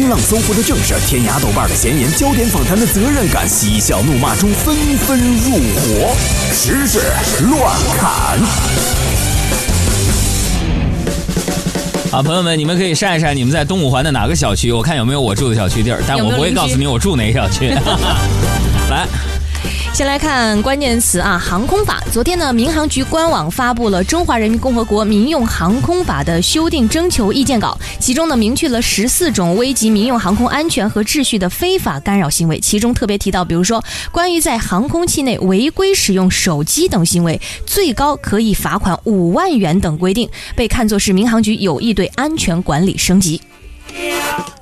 新浪搜狐的正事，天涯豆瓣的闲言，焦点访谈的责任感，嬉笑怒骂中纷纷入伙，时事乱砍。好，朋友们，你们可以晒一晒你们在东五环的哪个小区，我看有没有我住的小区地儿，但我不会告诉你我住哪个小区。来。先来看关键词啊，航空法。昨天呢，民航局官网发布了《中华人民共和国民用航空法》的修订征求意见稿，其中呢明确了十四种危及民用航空安全和秩序的非法干扰行为，其中特别提到，比如说关于在航空器内违规使用手机等行为，最高可以罚款五万元等规定，被看作是民航局有意对安全管理升级。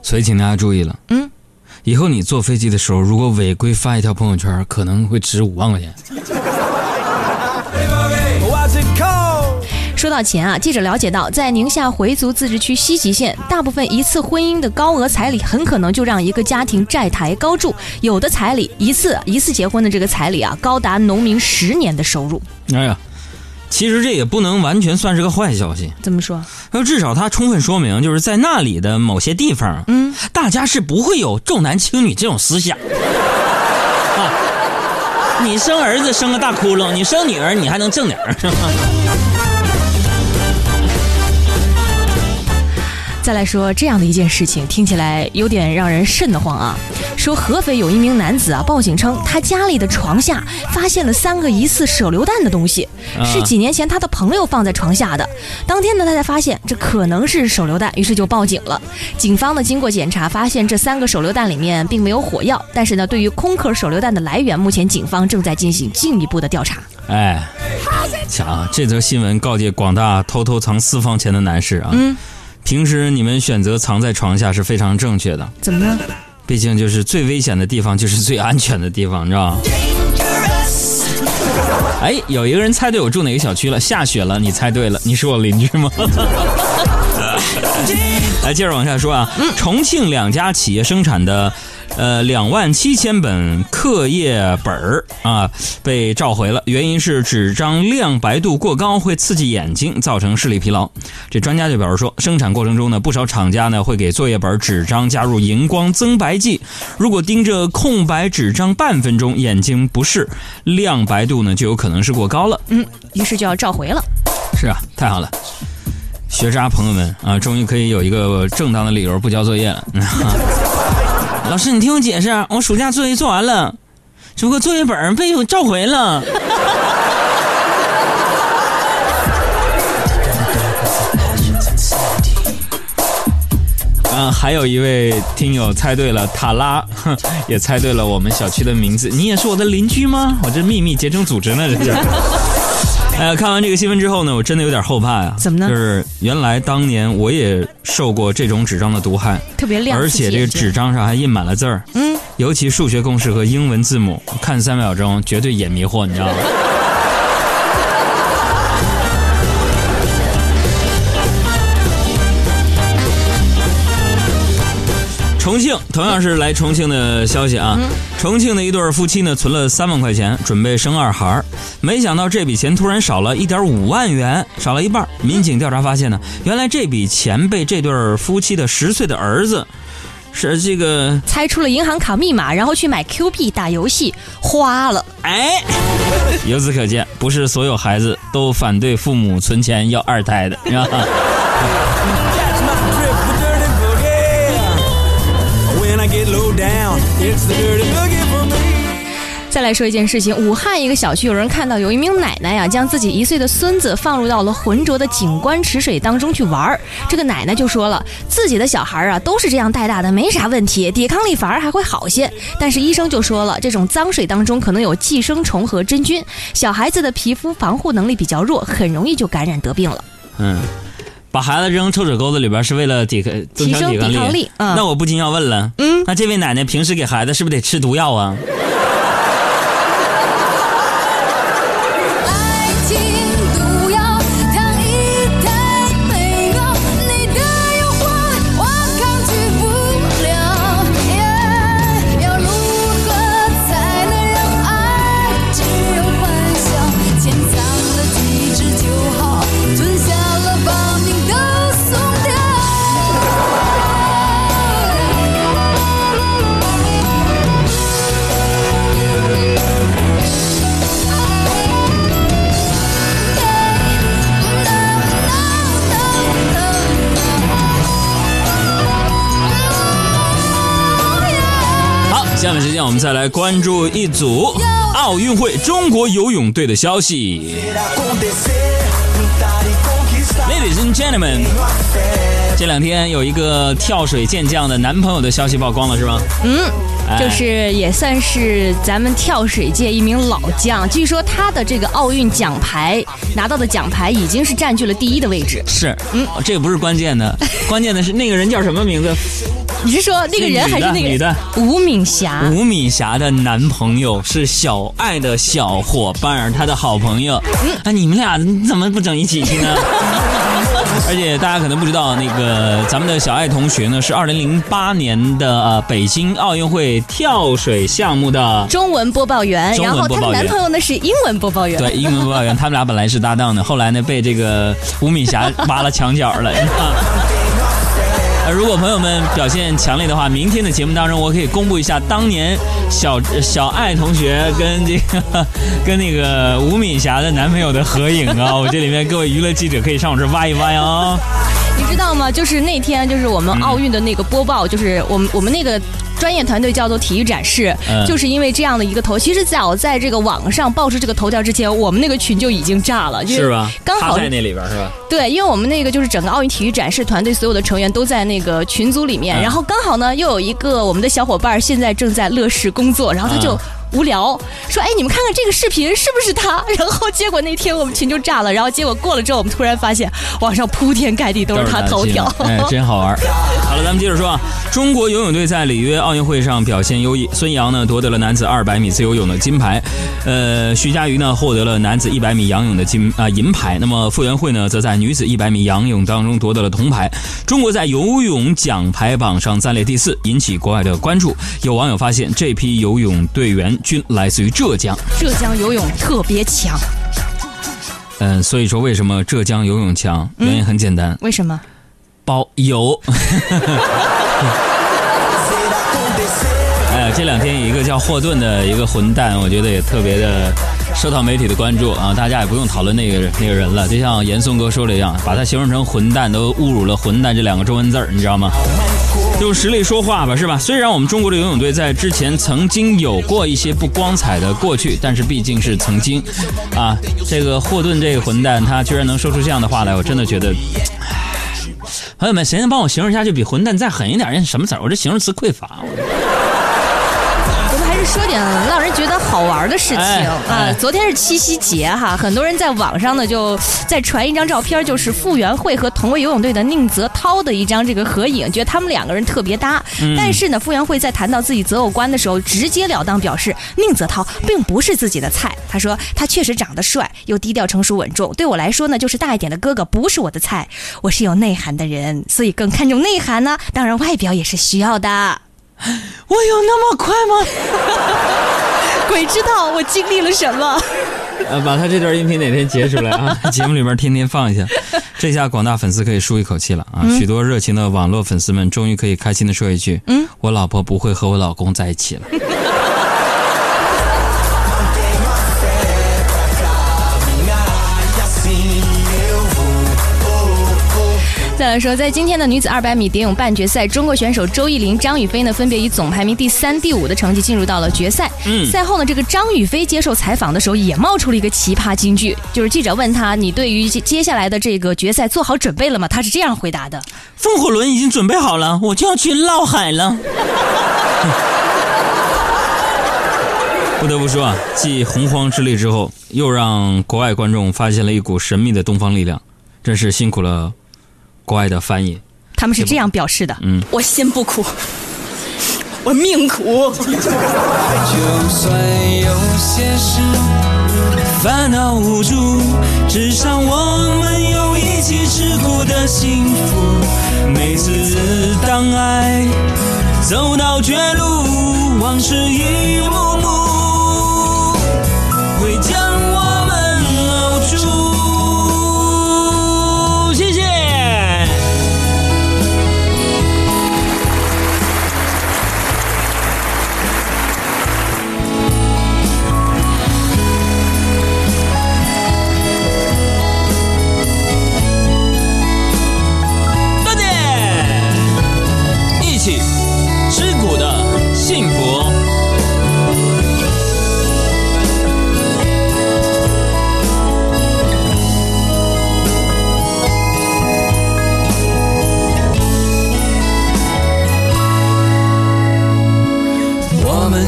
所以，请大家注意了，嗯。以后你坐飞机的时候，如果违规发一条朋友圈，可能会值五万块钱。说到钱啊，记者了解到，在宁夏回族自治区西吉县，大部分一次婚姻的高额彩礼，很可能就让一个家庭债台高筑。有的彩礼一次一次结婚的这个彩礼啊，高达农民十年的收入。哎呀。其实这也不能完全算是个坏消息。怎么说？那至少它充分说明，就是在那里的某些地方，嗯，大家是不会有重男轻女这种思想。啊，你生儿子生个大窟窿，你生女儿你还能挣点儿。再来说这样的一件事情，听起来有点让人瘆得慌啊。说合肥有一名男子啊，报警称他家里的床下发现了三个疑似手榴弹的东西，是几年前他的朋友放在床下的。当天呢，他才发现这可能是手榴弹，于是就报警了。警方呢，经过检查，发现这三个手榴弹里面并没有火药，但是呢，对于空壳手榴弹的来源，目前警方正在进行进一步的调查。哎，瞧，这则新闻告诫广大偷偷藏私房钱的男士啊，嗯，平时你们选择藏在床下是非常正确的。怎么呢？毕竟就是最危险的地方，就是最安全的地方，你知道吗？哎，有一个人猜对我住哪个小区了，下雪了，你猜对了，你是我邻居吗？来，接着往下说啊，重庆两家企业生产的。呃，两万七千本课业本儿啊，被召回了。原因是纸张亮白度过高，会刺激眼睛，造成视力疲劳。这专家就表示说，生产过程中呢，不少厂家呢会给作业本纸张加入荧光增白剂。如果盯着空白纸张半分钟，眼睛不适，亮白度呢就有可能是过高了。嗯，于是就要召回了。是啊，太好了，学渣朋友们啊，终于可以有一个正当的理由不交作业了。老师，你听我解释，我暑假作业做完了，只不过作业本被我召回了。嗯，还有一位听友猜对了，塔拉 也猜对了我们小区的名字。你也是我的邻居吗？我这秘密结成组织呢，这是。哎呀，看完这个新闻之后呢，我真的有点后怕呀。怎么呢？就是原来当年我也受过这种纸张的毒害，特别亮，而且这个纸张上还印满了字儿。嗯，尤其数学公式和英文字母，看三秒钟绝对眼迷惑，你知道吗？重庆同样是来重庆的消息啊！重庆的一对夫妻呢，存了三万块钱，准备生二孩没想到这笔钱突然少了一点五万元，少了一半。民警调查发现呢，原来这笔钱被这对夫妻的十岁的儿子是这个猜出了银行卡密码，然后去买 Q 币打游戏花了。哎，由此可见，不是所有孩子都反对父母存钱要二胎的，是吧？再来说一件事情，武汉一个小区有人看到有一名奶奶呀，将自己一岁的孙子放入到了浑浊的景观池水当中去玩儿。这个奶奶就说了，自己的小孩啊都是这样带大的，没啥问题，抵抗力反而还会好些。但是医生就说了，这种脏水当中可能有寄生虫和真菌，小孩子的皮肤防护能力比较弱，很容易就感染得病了。嗯。把孩子扔臭水沟子里边是为了抵抗增强抵抗力，那我不禁要问了，嗯，那这位奶奶平时给孩子是不是得吃毒药啊？时间我们再来关注一组奥运会中国游泳队的消息。Ladies and gentlemen，这两天有一个跳水健将的男朋友的消息曝光了，是吗？嗯，哎就是也算是咱们跳水界一名老将。据说他的这个奥运奖牌拿到的奖牌已经是占据了第一的位置。是，嗯，这个不是关键的，关键的是那个人叫什么名字？你是说那个人还是那个女的吴敏霞？吴敏霞的男朋友是小爱的小伙伴儿，她的好朋友。啊，你们俩怎么不整一起去呢？而且大家可能不知道，那个咱们的小爱同学呢，是二零零八年的呃北京奥运会跳水项目的中文播报员，中文然后她的播报员男朋友呢是英文播报员。对英文播报员，他们俩本来是搭档的，后来呢被这个吴敏霞挖了墙角了。如果朋友们表现强烈的话，明天的节目当中，我可以公布一下当年小小爱同学跟这个跟那个吴敏霞的男朋友的合影啊！我这里面各位娱乐记者可以上我这挖一挖呀、哦。你知道吗？就是那天，就是我们奥运的那个播报，就是我们我们那个专业团队叫做体育展示，嗯就是因为这样的一个头。其实早在这个网上爆出这个头条之前，我们那个群就已经炸了，就是吧？刚好在那里边是吧？对，因为我们那个就是整个奥运体育展示团队所有的成员都在那个群组里面，嗯然后刚好呢又有一个我们的小伙伴现在正在乐视工作，然后他就。嗯无聊，说哎，你们看看这个视频是不是他？然后结果那天我们群就炸了，然后结果过了之后，我们突然发现网上铺天盖地都是他头条。哎，真好玩。好了，咱们接着说啊，中国游泳队在里约奥运会上表现优异，孙杨呢夺得了男子200米自由泳的金牌，呃，徐嘉余呢获得了男子100米仰泳的金啊、银牌。那么傅园慧呢则在女子100米仰泳当中夺得了铜牌。中国在游泳奖牌榜上暂列第四，引起国外的关注。有网友发现，这批游泳队员均来自于浙江。浙江游泳特别强，嗯，所以说为什么浙江游泳强？原因很简单，为什么？包邮。哎呀，这两天有一个叫霍顿的一个混蛋，我觉得也特别的受到媒体的关注啊！大家也不用讨论那个那个人了，就像严嵩哥说的一样，把他形容成混蛋，都侮辱了“混蛋”这两个中文字儿，你知道吗？用实力说话吧，是吧？虽然我们中国的游泳队在之前曾经有过一些不光彩的过去，但是毕竟是曾经，啊，这个霍顿这个混蛋，他居然能说出这样的话来，我真的觉得。朋友们，谁能帮我形容一下，就比混蛋再狠一点？什么词儿？我这形容词匮乏。是说点让人觉得好玩的事情哎啊哎！昨天是七夕节哈，很多人在网上呢就在传一张照片，就是傅园慧和同为游泳队的宁泽涛的一张这个合影，觉得他们两个人特别搭。嗯但是呢，傅园慧在谈到自己择偶观的时候，直截了当表示宁泽涛并不是自己的菜。他说他确实长得帅，又低调成熟稳重，对我来说呢，就是大一点的哥哥不是我的菜。我是有内涵的人，所以更看重内涵呢。当然，外表也是需要的。我有那么快吗？鬼知道我经历了什么。呃，把他这段音频哪天截出来啊？节目里边天天放一下，这下广大粉丝可以舒一口气了啊！许多热情的网络粉丝们终于可以开心的说一句：嗯，我老婆不会和我老公在一起了。再来说，在今天的女子200米蝶泳半决赛，中国选手周艺林、张雨霏呢，分别以总排名第三、第五的成绩进入到了决赛。嗯赛后呢，这个张雨霏接受采访的时候也冒出了一个奇葩金句，就是记者问她：“你对于接接下来的这个决赛做好准备了吗？”她是这样回答的风火轮已经准备好了，我就要去闹海了。不得不说啊，继洪荒之力之后，又让国外观众发现了一股神秘的东方力量，真是辛苦了国外的翻译。：“他们是这样表示的。嗯我心不苦，我命苦。就算有些事烦恼无助，至少我们有一起吃苦的幸福。每次当爱走到绝路，往事一幕幕，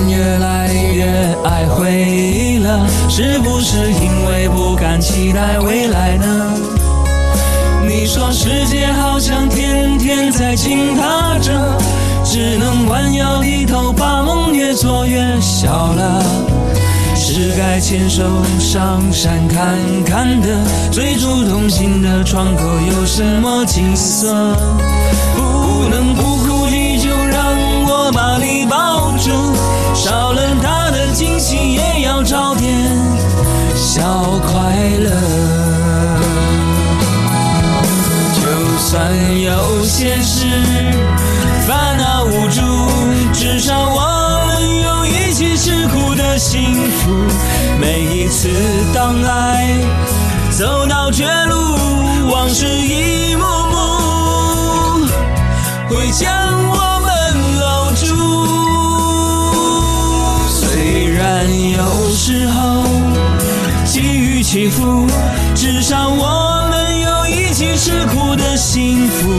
越来越爱回忆了，是不是因为不敢期待未来呢？你说世界好像天天在倾塌着，只能弯腰低头，把梦越做越小了。是该牵手上山看看的，最初同行的窗口有什么景色？不能不要快乐。就算有些事烦恼无助，至少我们有一起吃苦的幸福。每一次当爱走到绝路，往事一幕幕起伏，至少我们有一起吃苦的幸福。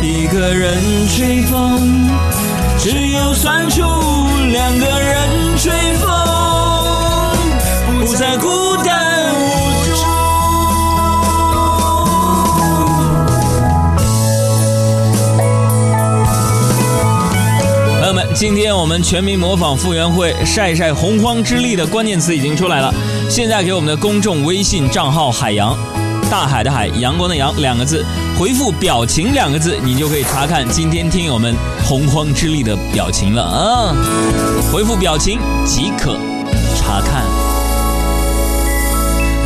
一个人吹风，只有酸楚；两个人吹风，不再孤单今天我们全民模仿傅园慧晒晒洪荒之力的关键词已经出来了，现在给我们的公众微信账号“海洋”，大海的海，阳光的阳两个字，回复“表情”两个字，你就可以查看今天听友们洪荒之力的表情了啊！回复“表情”即可查看。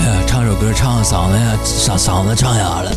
哎呀，唱首歌唱嗓子呀，嗓嗓子唱哑了。